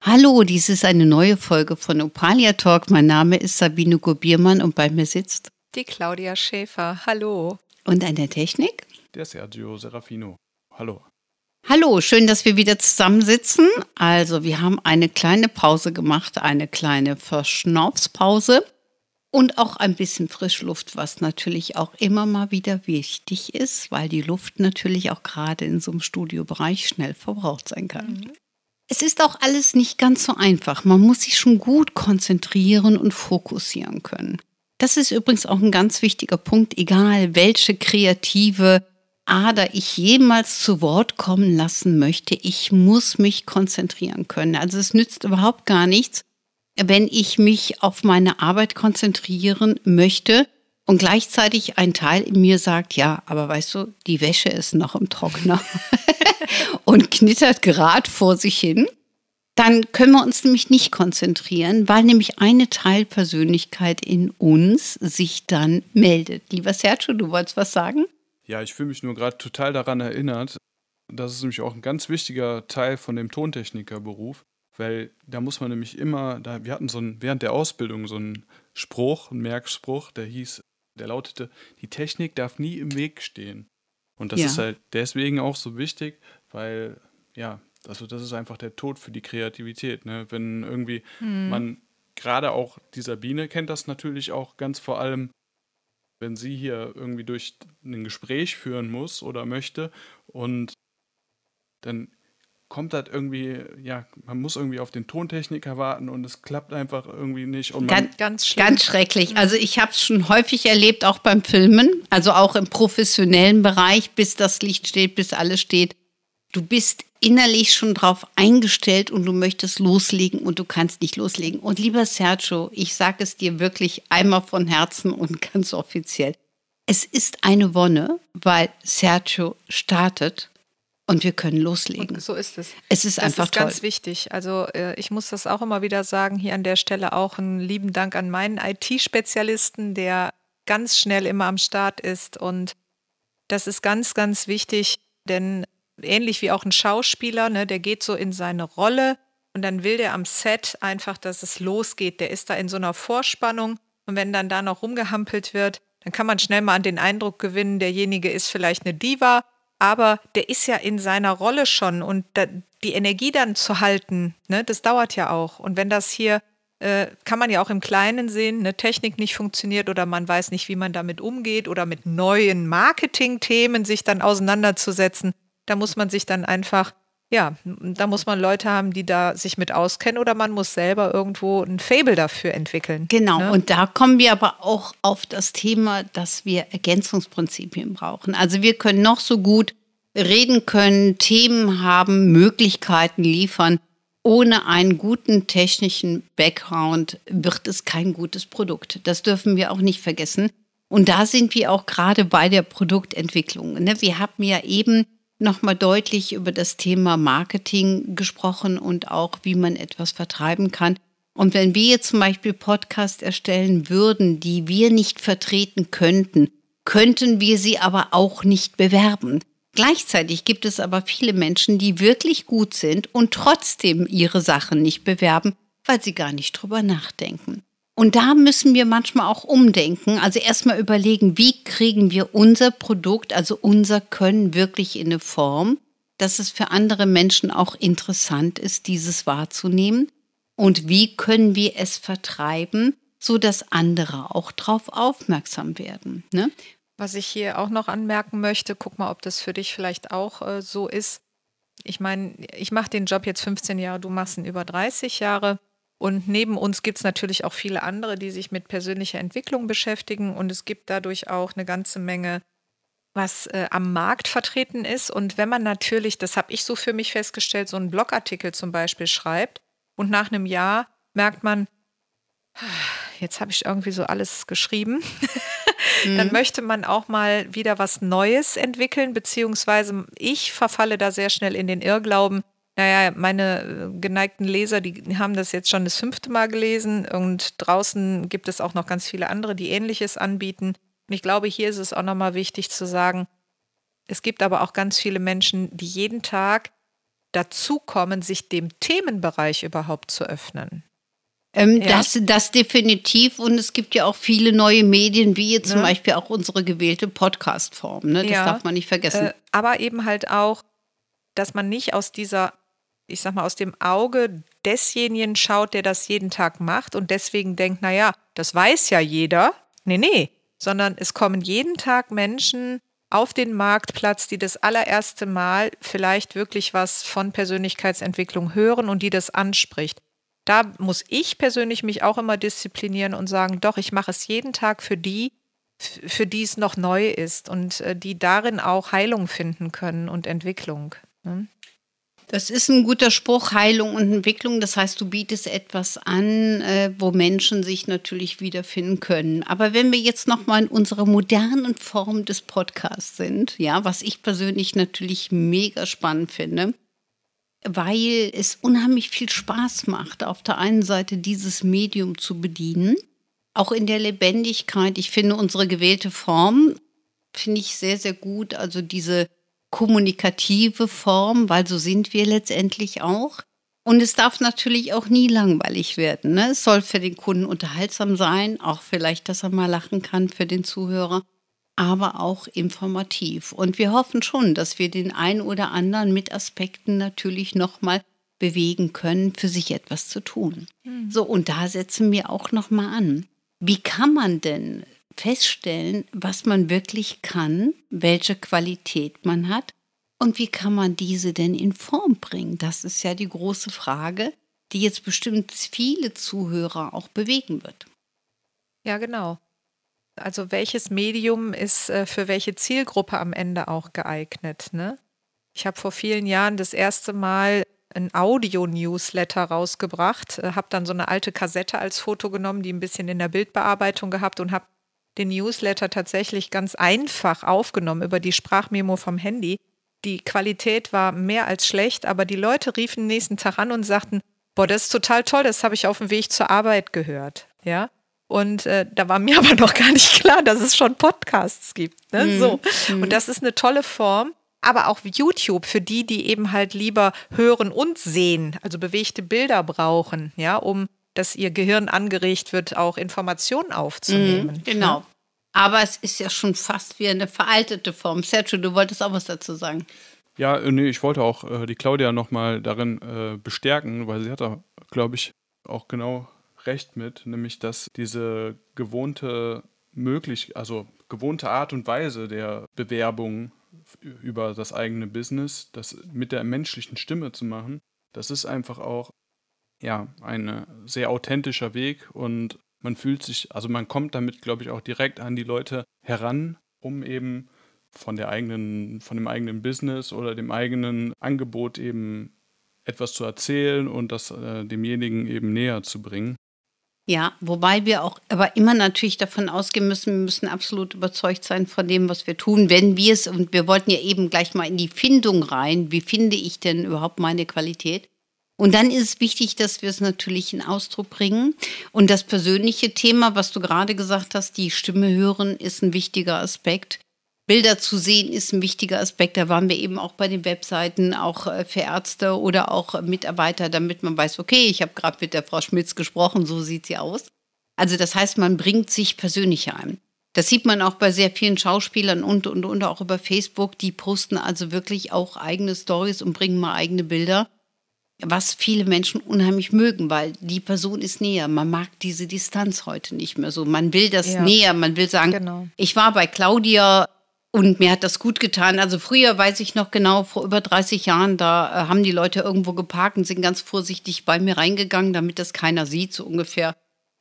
Hallo, dies ist eine neue Folge von Opalia Talk. Mein Name ist Sabine Gobiermann und bei mir sitzt die Claudia Schäfer. Hallo. Und an der Technik? Der Sergio Serafino. Hallo. Hallo, schön, dass wir wieder zusammensitzen. Also, wir haben eine kleine Pause gemacht, eine kleine Verschnaufspause und auch ein bisschen Frischluft, was natürlich auch immer mal wieder wichtig ist, weil die Luft natürlich auch gerade in so einem Studiobereich schnell verbraucht sein kann. Mhm. Es ist auch alles nicht ganz so einfach. Man muss sich schon gut konzentrieren und fokussieren können. Das ist übrigens auch ein ganz wichtiger Punkt, egal welche kreative Ader ich jemals zu Wort kommen lassen möchte. Ich muss mich konzentrieren können. Also es nützt überhaupt gar nichts, wenn ich mich auf meine Arbeit konzentrieren möchte und gleichzeitig ein Teil in mir sagt, ja, aber weißt du, die Wäsche ist noch im Trockner und knittert gerade vor sich hin, dann können wir uns nämlich nicht konzentrieren, weil nämlich eine Teilpersönlichkeit in uns sich dann meldet. Lieber Sergio, du wolltest was sagen? Ja, ich fühle mich nur gerade total daran erinnert. Das ist nämlich auch ein ganz wichtiger Teil von dem Tontechnikerberuf, weil da muss man nämlich immer, da, wir hatten so ein, während der Ausbildung so einen Spruch, einen Merkspruch, der hieß, der lautete, die Technik darf nie im Weg stehen. Und das ja. ist halt deswegen auch so wichtig, weil, ja, also das ist einfach der Tod für die Kreativität. Ne? Wenn irgendwie hm. man, gerade auch die Sabine kennt das natürlich auch ganz vor allem, wenn sie hier irgendwie durch ein Gespräch führen muss oder möchte und dann kommt das irgendwie, ja, man muss irgendwie auf den Tontechniker warten und es klappt einfach irgendwie nicht. Und ganz, ganz, ganz schrecklich. Also ich habe es schon häufig erlebt, auch beim Filmen, also auch im professionellen Bereich, bis das Licht steht, bis alles steht. Du bist innerlich schon drauf eingestellt und du möchtest loslegen und du kannst nicht loslegen. Und lieber Sergio, ich sage es dir wirklich einmal von Herzen und ganz offiziell. Es ist eine Wonne, weil Sergio startet und wir können loslegen. Und so ist es. Es ist das einfach ist toll. ganz wichtig. Also äh, ich muss das auch immer wieder sagen. Hier an der Stelle auch einen lieben Dank an meinen IT-Spezialisten, der ganz schnell immer am Start ist. Und das ist ganz, ganz wichtig, denn ähnlich wie auch ein Schauspieler, ne, der geht so in seine Rolle und dann will der am Set einfach, dass es losgeht. Der ist da in so einer Vorspannung und wenn dann da noch rumgehampelt wird, dann kann man schnell mal an den Eindruck gewinnen, derjenige ist vielleicht eine Diva aber der ist ja in seiner Rolle schon und da, die Energie dann zu halten, ne, das dauert ja auch. Und wenn das hier, äh, kann man ja auch im Kleinen sehen, eine Technik nicht funktioniert oder man weiß nicht, wie man damit umgeht oder mit neuen Marketingthemen sich dann auseinanderzusetzen, da muss man sich dann einfach ja, da muss man Leute haben, die da sich mit auskennen oder man muss selber irgendwo ein Fable dafür entwickeln. Genau, ne? und da kommen wir aber auch auf das Thema, dass wir Ergänzungsprinzipien brauchen. Also wir können noch so gut reden können, Themen haben, Möglichkeiten liefern. Ohne einen guten technischen Background wird es kein gutes Produkt. Das dürfen wir auch nicht vergessen. Und da sind wir auch gerade bei der Produktentwicklung. Ne? Wir haben ja eben nochmal deutlich über das Thema Marketing gesprochen und auch, wie man etwas vertreiben kann. Und wenn wir jetzt zum Beispiel Podcasts erstellen würden, die wir nicht vertreten könnten, könnten wir sie aber auch nicht bewerben. Gleichzeitig gibt es aber viele Menschen, die wirklich gut sind und trotzdem ihre Sachen nicht bewerben, weil sie gar nicht drüber nachdenken. Und da müssen wir manchmal auch umdenken. Also erstmal überlegen, wie kriegen wir unser Produkt, also unser Können wirklich in eine Form, dass es für andere Menschen auch interessant ist, dieses wahrzunehmen. Und wie können wir es vertreiben, so dass andere auch darauf aufmerksam werden. Ne? Was ich hier auch noch anmerken möchte, guck mal, ob das für dich vielleicht auch äh, so ist. Ich meine, ich mache den Job jetzt 15 Jahre, du machst ihn über 30 Jahre. Und neben uns gibt es natürlich auch viele andere, die sich mit persönlicher Entwicklung beschäftigen. Und es gibt dadurch auch eine ganze Menge, was äh, am Markt vertreten ist. Und wenn man natürlich, das habe ich so für mich festgestellt, so einen Blogartikel zum Beispiel schreibt und nach einem Jahr merkt man, jetzt habe ich irgendwie so alles geschrieben, dann mhm. möchte man auch mal wieder was Neues entwickeln, beziehungsweise ich verfalle da sehr schnell in den Irrglauben. Naja, meine äh, geneigten Leser, die haben das jetzt schon das fünfte Mal gelesen und draußen gibt es auch noch ganz viele andere, die ähnliches anbieten. Und ich glaube, hier ist es auch nochmal wichtig zu sagen, es gibt aber auch ganz viele Menschen, die jeden Tag dazukommen, sich dem Themenbereich überhaupt zu öffnen. Ähm, ja. das, das definitiv. Und es gibt ja auch viele neue Medien, wie jetzt zum ne? Beispiel auch unsere gewählte Podcast-Form. Ne? Das ja. darf man nicht vergessen. Äh, aber eben halt auch, dass man nicht aus dieser, ich sag mal, aus dem Auge desjenigen schaut, der das jeden Tag macht und deswegen denkt, naja, das weiß ja jeder. Nee, nee. Sondern es kommen jeden Tag Menschen auf den Marktplatz, die das allererste Mal vielleicht wirklich was von Persönlichkeitsentwicklung hören und die das anspricht. Da muss ich persönlich mich auch immer disziplinieren und sagen, doch, ich mache es jeden Tag für die, für die es noch neu ist und äh, die darin auch Heilung finden können und Entwicklung. Ne? Das ist ein guter Spruch, Heilung und Entwicklung. Das heißt, du bietest etwas an, äh, wo Menschen sich natürlich wiederfinden können. Aber wenn wir jetzt nochmal in unserer modernen Form des Podcasts sind, ja, was ich persönlich natürlich mega spannend finde, weil es unheimlich viel Spaß macht, auf der einen Seite dieses Medium zu bedienen, auch in der Lebendigkeit. Ich finde unsere gewählte Form, finde ich sehr, sehr gut. Also diese kommunikative Form, weil so sind wir letztendlich auch. Und es darf natürlich auch nie langweilig werden. Ne? Es soll für den Kunden unterhaltsam sein, auch vielleicht, dass er mal lachen kann für den Zuhörer, aber auch informativ. Und wir hoffen schon, dass wir den einen oder anderen mit Aspekten natürlich nochmal bewegen können, für sich etwas zu tun. Mhm. So, und da setzen wir auch nochmal an. Wie kann man denn feststellen, was man wirklich kann, welche Qualität man hat und wie kann man diese denn in Form bringen? Das ist ja die große Frage, die jetzt bestimmt viele Zuhörer auch bewegen wird. Ja, genau. Also welches Medium ist äh, für welche Zielgruppe am Ende auch geeignet? Ne? Ich habe vor vielen Jahren das erste Mal ein Audio-Newsletter rausgebracht, äh, habe dann so eine alte Kassette als Foto genommen, die ein bisschen in der Bildbearbeitung gehabt und habe den Newsletter tatsächlich ganz einfach aufgenommen über die Sprachmemo vom Handy. Die Qualität war mehr als schlecht, aber die Leute riefen nächsten Tag an und sagten, boah, das ist total toll, das habe ich auf dem Weg zur Arbeit gehört. Ja. Und äh, da war mir aber noch gar nicht klar, dass es schon Podcasts gibt. Ne? Mhm. So. Und mhm. das ist eine tolle Form. Aber auch YouTube für die, die eben halt lieber hören und sehen, also bewegte Bilder brauchen, ja, um dass ihr Gehirn angeregt wird, auch Informationen aufzunehmen. Mhm, genau. Aber es ist ja schon fast wie eine veraltete Form. Sergio, du wolltest auch was dazu sagen. Ja, äh, nee, ich wollte auch äh, die Claudia nochmal darin äh, bestärken, weil sie hat da, glaube ich, auch genau recht mit, nämlich dass diese gewohnte möglich, also gewohnte Art und Weise der Bewerbung über das eigene Business, das mit der menschlichen Stimme zu machen, das ist einfach auch ja, ein sehr authentischer Weg und man fühlt sich, also man kommt damit, glaube ich, auch direkt an die Leute heran, um eben von der eigenen, von dem eigenen Business oder dem eigenen Angebot eben etwas zu erzählen und das äh, demjenigen eben näher zu bringen. Ja, wobei wir auch aber immer natürlich davon ausgehen müssen, wir müssen absolut überzeugt sein von dem, was wir tun, wenn wir es, und wir wollten ja eben gleich mal in die Findung rein, wie finde ich denn überhaupt meine Qualität? Und dann ist es wichtig, dass wir es natürlich in Ausdruck bringen. Und das persönliche Thema, was du gerade gesagt hast, die Stimme hören, ist ein wichtiger Aspekt. Bilder zu sehen ist ein wichtiger Aspekt. Da waren wir eben auch bei den Webseiten, auch äh, für Ärzte oder auch Mitarbeiter, damit man weiß, okay, ich habe gerade mit der Frau Schmitz gesprochen, so sieht sie aus. Also das heißt, man bringt sich persönlich ein. Das sieht man auch bei sehr vielen Schauspielern und, und, und auch über Facebook. Die posten also wirklich auch eigene Stories und bringen mal eigene Bilder was viele Menschen unheimlich mögen, weil die Person ist näher. Man mag diese Distanz heute nicht mehr so. Man will das ja. näher, man will sagen, genau. ich war bei Claudia und mir hat das gut getan. Also früher weiß ich noch genau, vor über 30 Jahren, da äh, haben die Leute irgendwo geparkt und sind ganz vorsichtig bei mir reingegangen, damit das keiner sieht, so ungefähr.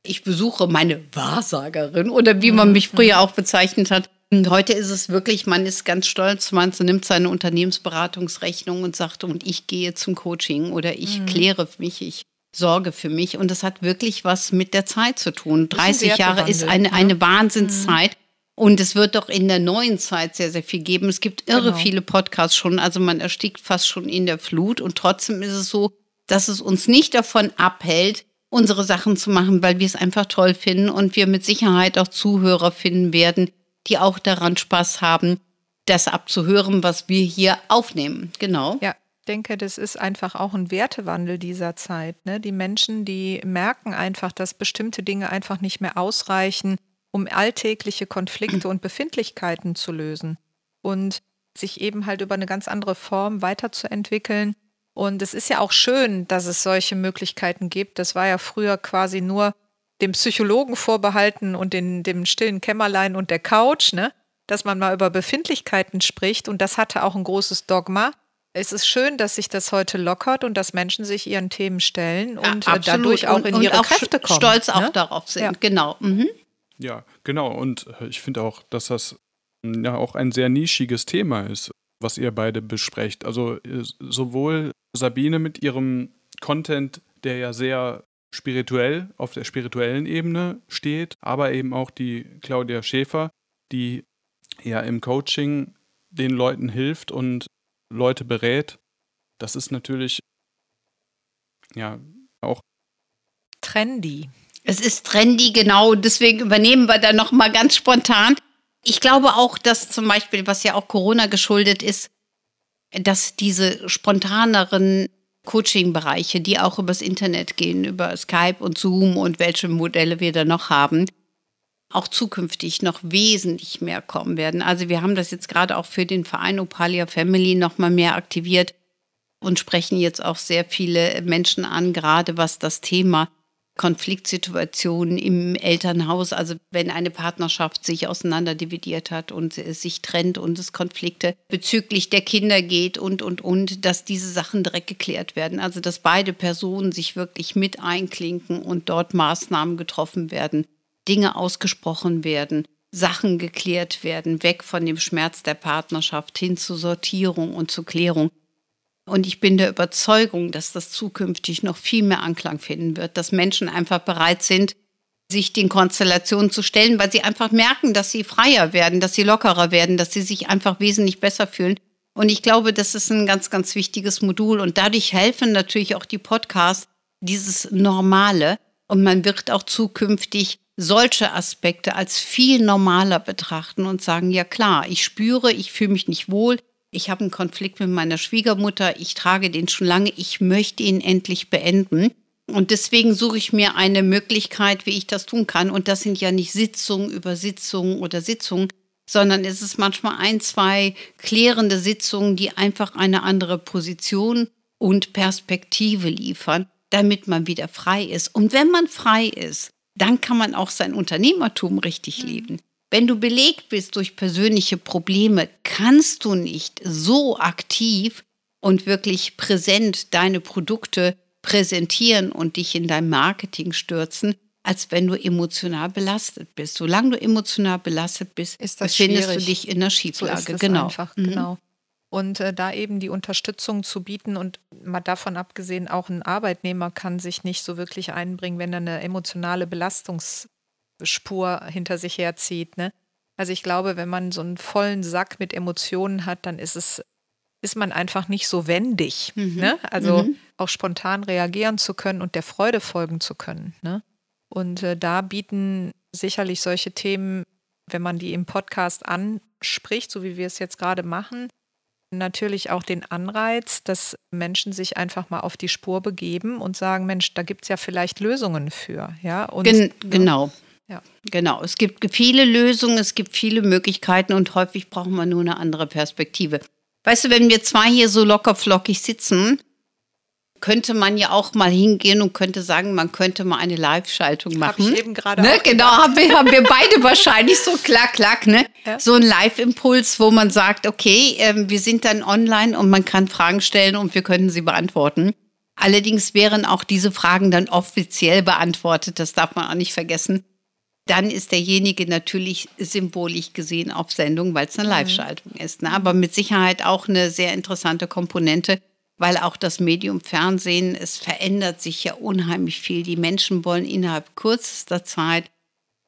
Ich besuche meine Wahrsagerin oder wie man mich früher auch bezeichnet hat. Und heute ist es wirklich, man ist ganz stolz, man nimmt seine Unternehmensberatungsrechnung und sagt, und ich gehe zum Coaching oder ich mhm. kläre mich, ich Sorge für mich. Und das hat wirklich was mit der Zeit zu tun. 30 Jahre ist eine, eine Wahnsinnszeit. Mhm. Und es wird doch in der neuen Zeit sehr, sehr viel geben. Es gibt irre genau. viele Podcasts schon. Also man erstickt fast schon in der Flut. Und trotzdem ist es so, dass es uns nicht davon abhält, unsere Sachen zu machen, weil wir es einfach toll finden und wir mit Sicherheit auch Zuhörer finden werden, die auch daran Spaß haben, das abzuhören, was wir hier aufnehmen. Genau. Ja, denke, das ist einfach auch ein Wertewandel dieser Zeit. Ne? Die Menschen, die merken einfach, dass bestimmte Dinge einfach nicht mehr ausreichen, um alltägliche Konflikte und Befindlichkeiten zu lösen und sich eben halt über eine ganz andere Form weiterzuentwickeln. Und es ist ja auch schön, dass es solche Möglichkeiten gibt. Das war ja früher quasi nur dem Psychologen vorbehalten und den, dem stillen Kämmerlein und der Couch, ne? dass man mal über Befindlichkeiten spricht. Und das hatte auch ein großes Dogma. Es ist schön, dass sich das heute lockert und dass Menschen sich ihren Themen stellen und ja, dadurch auch in und, ihre und auch Kräfte kommen. Stolz auch ne? darauf sind, ja. genau. Mhm. Ja, genau. Und äh, ich finde auch, dass das hm, ja auch ein sehr nischiges Thema ist, was ihr beide besprecht. Also äh, sowohl Sabine mit ihrem Content, der ja sehr spirituell auf der spirituellen Ebene steht, aber eben auch die Claudia Schäfer, die ja im Coaching den Leuten hilft und Leute berät. Das ist natürlich ja auch trendy. Es ist trendy, genau. Deswegen übernehmen wir da noch mal ganz spontan. Ich glaube auch, dass zum Beispiel, was ja auch Corona geschuldet ist, dass diese spontaneren Coaching-Bereiche, die auch übers Internet gehen, über Skype und Zoom und welche Modelle wir da noch haben, auch zukünftig noch wesentlich mehr kommen werden. Also wir haben das jetzt gerade auch für den Verein Opalia Family noch mal mehr aktiviert und sprechen jetzt auch sehr viele Menschen an, gerade was das Thema Konfliktsituationen im Elternhaus, also wenn eine Partnerschaft sich auseinanderdividiert hat und sich trennt und es Konflikte bezüglich der Kinder geht und, und, und, dass diese Sachen direkt geklärt werden. Also dass beide Personen sich wirklich mit einklinken und dort Maßnahmen getroffen werden, Dinge ausgesprochen werden, Sachen geklärt werden, weg von dem Schmerz der Partnerschaft hin zur Sortierung und zur Klärung. Und ich bin der Überzeugung, dass das zukünftig noch viel mehr Anklang finden wird, dass Menschen einfach bereit sind, sich den Konstellationen zu stellen, weil sie einfach merken, dass sie freier werden, dass sie lockerer werden, dass sie sich einfach wesentlich besser fühlen. Und ich glaube, das ist ein ganz, ganz wichtiges Modul. Und dadurch helfen natürlich auch die Podcasts, dieses Normale. Und man wird auch zukünftig solche Aspekte als viel normaler betrachten und sagen, ja klar, ich spüre, ich fühle mich nicht wohl, ich habe einen Konflikt mit meiner Schwiegermutter, ich trage den schon lange, ich möchte ihn endlich beenden. Und deswegen suche ich mir eine Möglichkeit, wie ich das tun kann. Und das sind ja nicht Sitzungen über Sitzungen oder Sitzungen, sondern es ist manchmal ein, zwei klärende Sitzungen, die einfach eine andere Position und Perspektive liefern, damit man wieder frei ist. Und wenn man frei ist, dann kann man auch sein Unternehmertum richtig mhm. leben. Wenn du belegt bist durch persönliche Probleme, kannst du nicht so aktiv und wirklich präsent deine Produkte präsentieren und dich in dein Marketing stürzen, als wenn du emotional belastet bist. Solange du emotional belastet bist, befindest du dich in der Schieflage. So genau. Einfach, mhm. genau. Und äh, da eben die Unterstützung zu bieten und mal davon abgesehen, auch ein Arbeitnehmer kann sich nicht so wirklich einbringen, wenn er eine emotionale Belastungs Spur hinter sich herzieht. Ne? Also ich glaube, wenn man so einen vollen Sack mit Emotionen hat, dann ist es, ist man einfach nicht so wendig. Mhm. Ne? Also mhm. auch spontan reagieren zu können und der Freude folgen zu können. Ne? Und äh, da bieten sicherlich solche Themen, wenn man die im Podcast anspricht, so wie wir es jetzt gerade machen, natürlich auch den Anreiz, dass Menschen sich einfach mal auf die Spur begeben und sagen, Mensch, da gibt es ja vielleicht Lösungen für. Ja? Und, Gen ne? genau. Ja. Genau, es gibt viele Lösungen, es gibt viele Möglichkeiten und häufig brauchen wir nur eine andere Perspektive. Weißt du, wenn wir zwei hier so locker flockig sitzen, könnte man ja auch mal hingehen und könnte sagen, man könnte mal eine Live-Schaltung machen. Habe ich eben gerade ne? Genau, haben wir, haben wir beide wahrscheinlich so klack, klack, ne? Ja. So ein Live-Impuls, wo man sagt, okay, äh, wir sind dann online und man kann Fragen stellen und wir können sie beantworten. Allerdings wären auch diese Fragen dann offiziell beantwortet, das darf man auch nicht vergessen dann ist derjenige natürlich symbolisch gesehen auf Sendung, weil es eine mhm. Live-Schaltung ist. Ne? Aber mit Sicherheit auch eine sehr interessante Komponente, weil auch das Medium Fernsehen, es verändert sich ja unheimlich viel. Die Menschen wollen innerhalb kürzester Zeit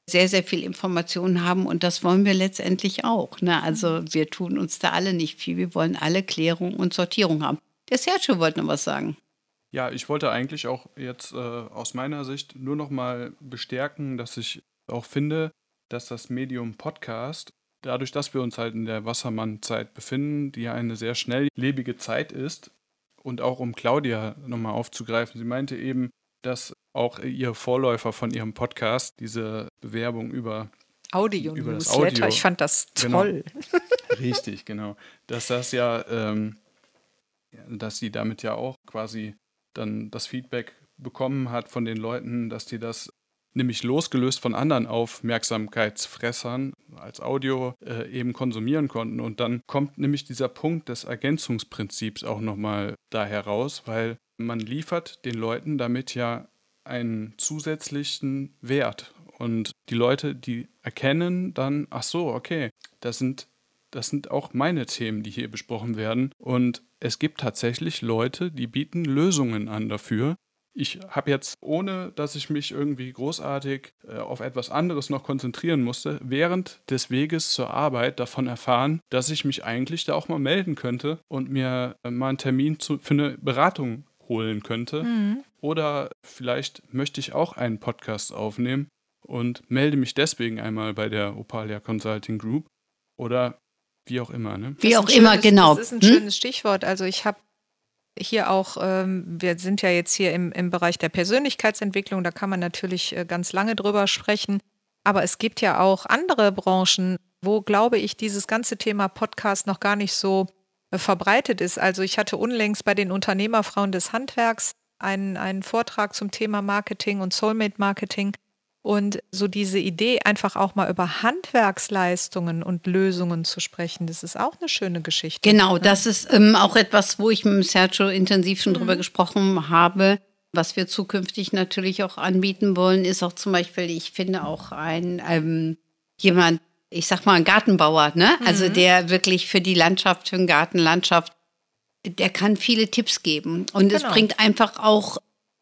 sehr, sehr viel Informationen haben und das wollen wir letztendlich auch. Ne? Also wir tun uns da alle nicht viel. Wir wollen alle Klärung und Sortierung haben. Der Sergio wollte noch was sagen. Ja, ich wollte eigentlich auch jetzt äh, aus meiner Sicht nur noch mal bestärken, dass ich auch finde, dass das Medium Podcast, dadurch, dass wir uns halt in der Wassermann-Zeit befinden, die ja eine sehr schnelllebige Zeit ist, und auch um Claudia nochmal aufzugreifen, sie meinte eben, dass auch ihr Vorläufer von ihrem Podcast diese Bewerbung über Audio über das Audio. Ich fand das genau. toll. Genau. Richtig, genau. Dass das ja, ähm, dass sie damit ja auch quasi dann das Feedback bekommen hat von den Leuten, dass die das nämlich losgelöst von anderen Aufmerksamkeitsfressern als Audio äh, eben konsumieren konnten. Und dann kommt nämlich dieser Punkt des Ergänzungsprinzips auch nochmal da heraus, weil man liefert den Leuten damit ja einen zusätzlichen Wert. Und die Leute, die erkennen dann, ach so, okay, das sind, das sind auch meine Themen, die hier besprochen werden. Und es gibt tatsächlich Leute, die bieten Lösungen an dafür. Ich habe jetzt, ohne dass ich mich irgendwie großartig äh, auf etwas anderes noch konzentrieren musste, während des Weges zur Arbeit davon erfahren, dass ich mich eigentlich da auch mal melden könnte und mir äh, mal einen Termin zu, für eine Beratung holen könnte. Mhm. Oder vielleicht möchte ich auch einen Podcast aufnehmen und melde mich deswegen einmal bei der Opalia Consulting Group. Oder wie auch immer. Ne? Wie auch immer, schönes, genau. Das ist ein hm? schönes Stichwort. Also ich habe hier auch, ähm, wir sind ja jetzt hier im, im Bereich der Persönlichkeitsentwicklung, da kann man natürlich äh, ganz lange drüber sprechen. Aber es gibt ja auch andere Branchen, wo, glaube ich, dieses ganze Thema Podcast noch gar nicht so äh, verbreitet ist. Also ich hatte unlängst bei den Unternehmerfrauen des Handwerks einen, einen Vortrag zum Thema Marketing und Soulmate Marketing. Und so diese Idee, einfach auch mal über Handwerksleistungen und Lösungen zu sprechen, das ist auch eine schöne Geschichte. Genau, ne? das ist ähm, auch etwas, wo ich mit Sergio intensiv schon mhm. drüber gesprochen habe. Was wir zukünftig natürlich auch anbieten wollen, ist auch zum Beispiel, ich finde auch ein ähm, jemand, ich sag mal, ein Gartenbauer, ne? Also mhm. Also der wirklich für die Landschaft, für den Gartenlandschaft, der kann viele Tipps geben. Und genau. es bringt einfach auch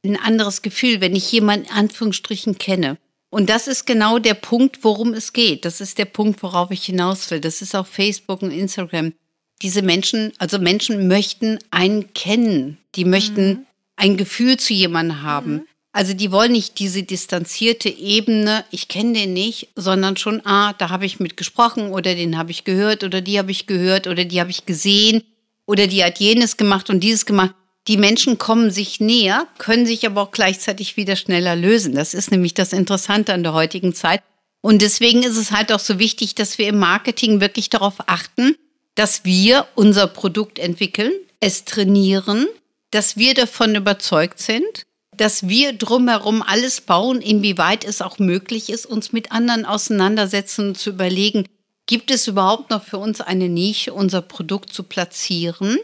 ein anderes Gefühl, wenn ich jemanden in Anführungsstrichen kenne. Und das ist genau der Punkt, worum es geht. Das ist der Punkt, worauf ich hinaus will. Das ist auch Facebook und Instagram. Diese Menschen, also Menschen möchten einen kennen. Die möchten mhm. ein Gefühl zu jemandem haben. Mhm. Also die wollen nicht diese distanzierte Ebene, ich kenne den nicht, sondern schon, ah, da habe ich mit gesprochen oder den habe ich gehört oder die habe ich gehört oder die habe ich gesehen oder die hat jenes gemacht und dieses gemacht. Die Menschen kommen sich näher, können sich aber auch gleichzeitig wieder schneller lösen. Das ist nämlich das Interessante an der heutigen Zeit. Und deswegen ist es halt auch so wichtig, dass wir im Marketing wirklich darauf achten, dass wir unser Produkt entwickeln, es trainieren, dass wir davon überzeugt sind, dass wir drumherum alles bauen, inwieweit es auch möglich ist, uns mit anderen auseinandersetzen und zu überlegen, gibt es überhaupt noch für uns eine Nische, unser Produkt zu platzieren?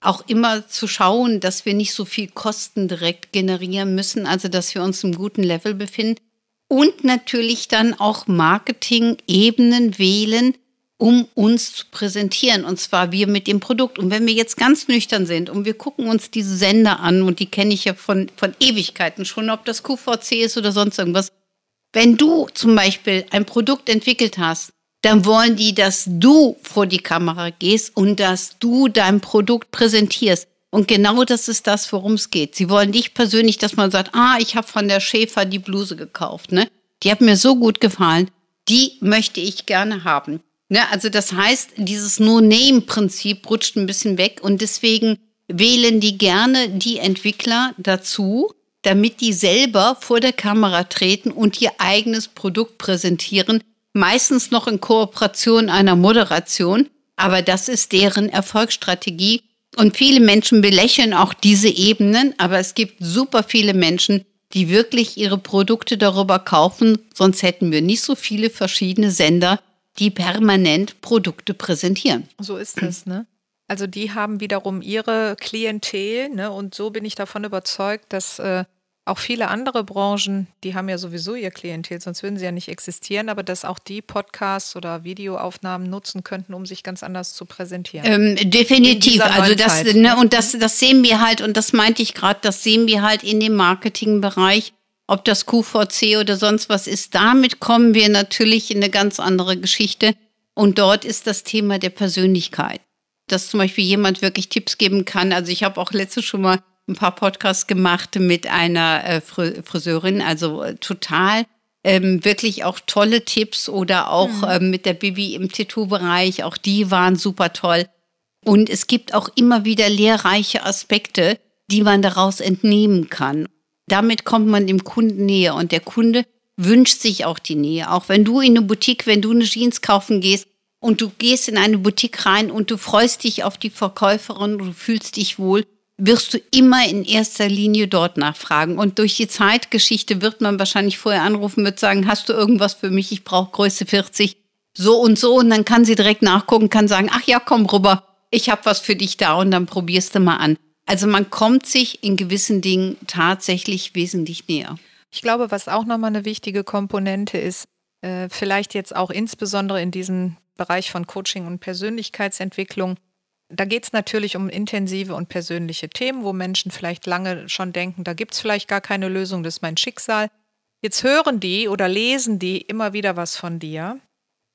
Auch immer zu schauen, dass wir nicht so viel Kosten direkt generieren müssen, also dass wir uns im guten Level befinden. Und natürlich dann auch Marketing-Ebenen wählen, um uns zu präsentieren. Und zwar wir mit dem Produkt. Und wenn wir jetzt ganz nüchtern sind und wir gucken uns diese Sender an, und die kenne ich ja von, von Ewigkeiten schon, ob das QVC ist oder sonst irgendwas. Wenn du zum Beispiel ein Produkt entwickelt hast, dann wollen die, dass du vor die Kamera gehst und dass du dein Produkt präsentierst. Und genau das ist das, worum es geht. Sie wollen dich persönlich, dass man sagt, ah, ich habe von der Schäfer die Bluse gekauft. Ne? Die hat mir so gut gefallen. Die möchte ich gerne haben. Ne? Also das heißt, dieses No-Name-Prinzip rutscht ein bisschen weg und deswegen wählen die gerne die Entwickler dazu, damit die selber vor der Kamera treten und ihr eigenes Produkt präsentieren, meistens noch in Kooperation einer Moderation, aber das ist deren Erfolgsstrategie. Und viele Menschen belächeln auch diese Ebenen, aber es gibt super viele Menschen, die wirklich ihre Produkte darüber kaufen, sonst hätten wir nicht so viele verschiedene Sender, die permanent Produkte präsentieren. So ist es, ne? Also die haben wiederum ihre Klientel, ne? Und so bin ich davon überzeugt, dass äh, auch viele andere Branchen, die haben ja sowieso ihr Klientel, sonst würden sie ja nicht existieren, aber dass auch die Podcasts oder Videoaufnahmen nutzen könnten, um sich ganz anders zu präsentieren. Ähm, definitiv. Also das, ne, und das, das sehen wir halt, und das meinte ich gerade, das sehen wir halt in dem Marketingbereich, ob das QVC oder sonst was ist. Damit kommen wir natürlich in eine ganz andere Geschichte. Und dort ist das Thema der Persönlichkeit. Dass zum Beispiel jemand wirklich Tipps geben kann. Also ich habe auch letztes schon mal ein paar Podcasts gemacht mit einer äh, Friseurin, also äh, total ähm, wirklich auch tolle Tipps oder auch mhm. ähm, mit der Bibi im Tattoo-Bereich, auch die waren super toll. Und es gibt auch immer wieder lehrreiche Aspekte, die man daraus entnehmen kann. Damit kommt man dem Kunden näher und der Kunde wünscht sich auch die Nähe. Auch wenn du in eine Boutique, wenn du eine Jeans kaufen gehst und du gehst in eine Boutique rein und du freust dich auf die Verkäuferin, du fühlst dich wohl, wirst du immer in erster Linie dort nachfragen. Und durch die Zeitgeschichte wird man wahrscheinlich vorher anrufen, wird sagen, hast du irgendwas für mich? Ich brauche Größe 40, so und so. Und dann kann sie direkt nachgucken, kann sagen, ach ja, komm rüber, ich habe was für dich da und dann probierst du mal an. Also man kommt sich in gewissen Dingen tatsächlich wesentlich näher. Ich glaube, was auch nochmal eine wichtige Komponente ist, äh, vielleicht jetzt auch insbesondere in diesem Bereich von Coaching und Persönlichkeitsentwicklung, da geht es natürlich um intensive und persönliche Themen, wo Menschen vielleicht lange schon denken, da gibt es vielleicht gar keine Lösung, das ist mein Schicksal. Jetzt hören die oder lesen die immer wieder was von dir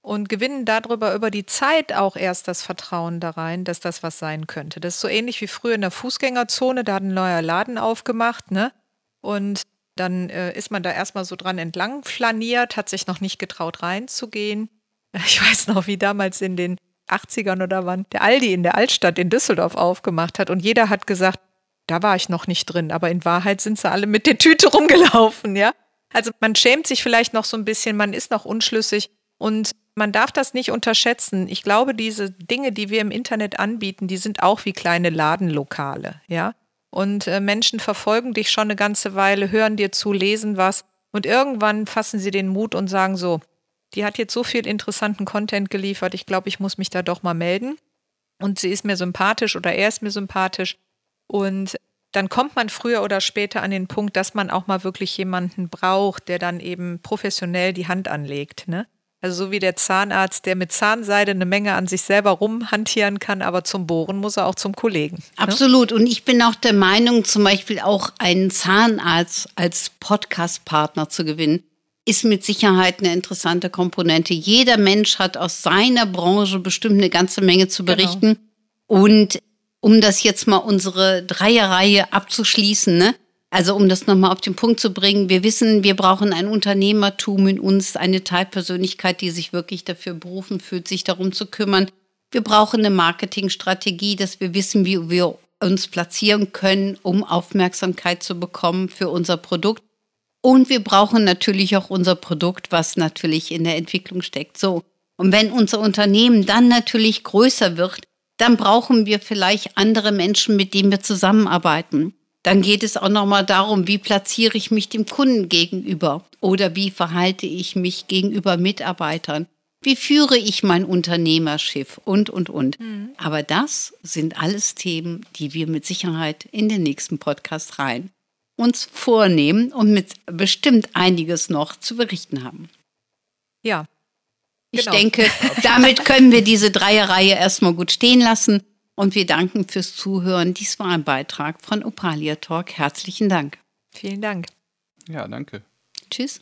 und gewinnen darüber über die Zeit auch erst das Vertrauen da rein, dass das was sein könnte. Das ist so ähnlich wie früher in der Fußgängerzone, da hat ein neuer Laden aufgemacht, ne? Und dann äh, ist man da erstmal so dran entlang flaniert, hat sich noch nicht getraut reinzugehen. Ich weiß noch, wie damals in den 80ern oder wann, der Aldi in der Altstadt in Düsseldorf aufgemacht hat und jeder hat gesagt, da war ich noch nicht drin, aber in Wahrheit sind sie alle mit der Tüte rumgelaufen, ja. Also man schämt sich vielleicht noch so ein bisschen, man ist noch unschlüssig und man darf das nicht unterschätzen. Ich glaube, diese Dinge, die wir im Internet anbieten, die sind auch wie kleine Ladenlokale, ja. Und äh, Menschen verfolgen dich schon eine ganze Weile, hören dir zu, lesen was und irgendwann fassen sie den Mut und sagen so, die hat jetzt so viel interessanten Content geliefert, ich glaube, ich muss mich da doch mal melden. Und sie ist mir sympathisch oder er ist mir sympathisch. Und dann kommt man früher oder später an den Punkt, dass man auch mal wirklich jemanden braucht, der dann eben professionell die Hand anlegt. Ne? Also so wie der Zahnarzt, der mit Zahnseide eine Menge an sich selber rumhantieren kann, aber zum Bohren muss er auch zum Kollegen. Ne? Absolut. Und ich bin auch der Meinung, zum Beispiel auch einen Zahnarzt als Podcast-Partner zu gewinnen ist mit Sicherheit eine interessante Komponente. Jeder Mensch hat aus seiner Branche bestimmt eine ganze Menge zu genau. berichten. Genau. Und um das jetzt mal unsere Dreierreihe abzuschließen, ne? also um das nochmal auf den Punkt zu bringen, wir wissen, wir brauchen ein Unternehmertum in uns, eine Teilpersönlichkeit, die sich wirklich dafür berufen fühlt, sich darum zu kümmern. Wir brauchen eine Marketingstrategie, dass wir wissen, wie wir uns platzieren können, um Aufmerksamkeit zu bekommen für unser Produkt. Und wir brauchen natürlich auch unser Produkt, was natürlich in der Entwicklung steckt. So. Und wenn unser Unternehmen dann natürlich größer wird, dann brauchen wir vielleicht andere Menschen, mit denen wir zusammenarbeiten. Dann geht es auch nochmal darum, wie platziere ich mich dem Kunden gegenüber oder wie verhalte ich mich gegenüber Mitarbeitern. Wie führe ich mein Unternehmerschiff und, und, und. Mhm. Aber das sind alles Themen, die wir mit Sicherheit in den nächsten Podcast rein uns vornehmen und mit bestimmt einiges noch zu berichten haben. Ja. Ich genau. denke, damit können wir diese Dreierreihe erstmal gut stehen lassen und wir danken fürs Zuhören. Dies war ein Beitrag von Opalia Talk. Herzlichen Dank. Vielen Dank. Ja, danke. Tschüss.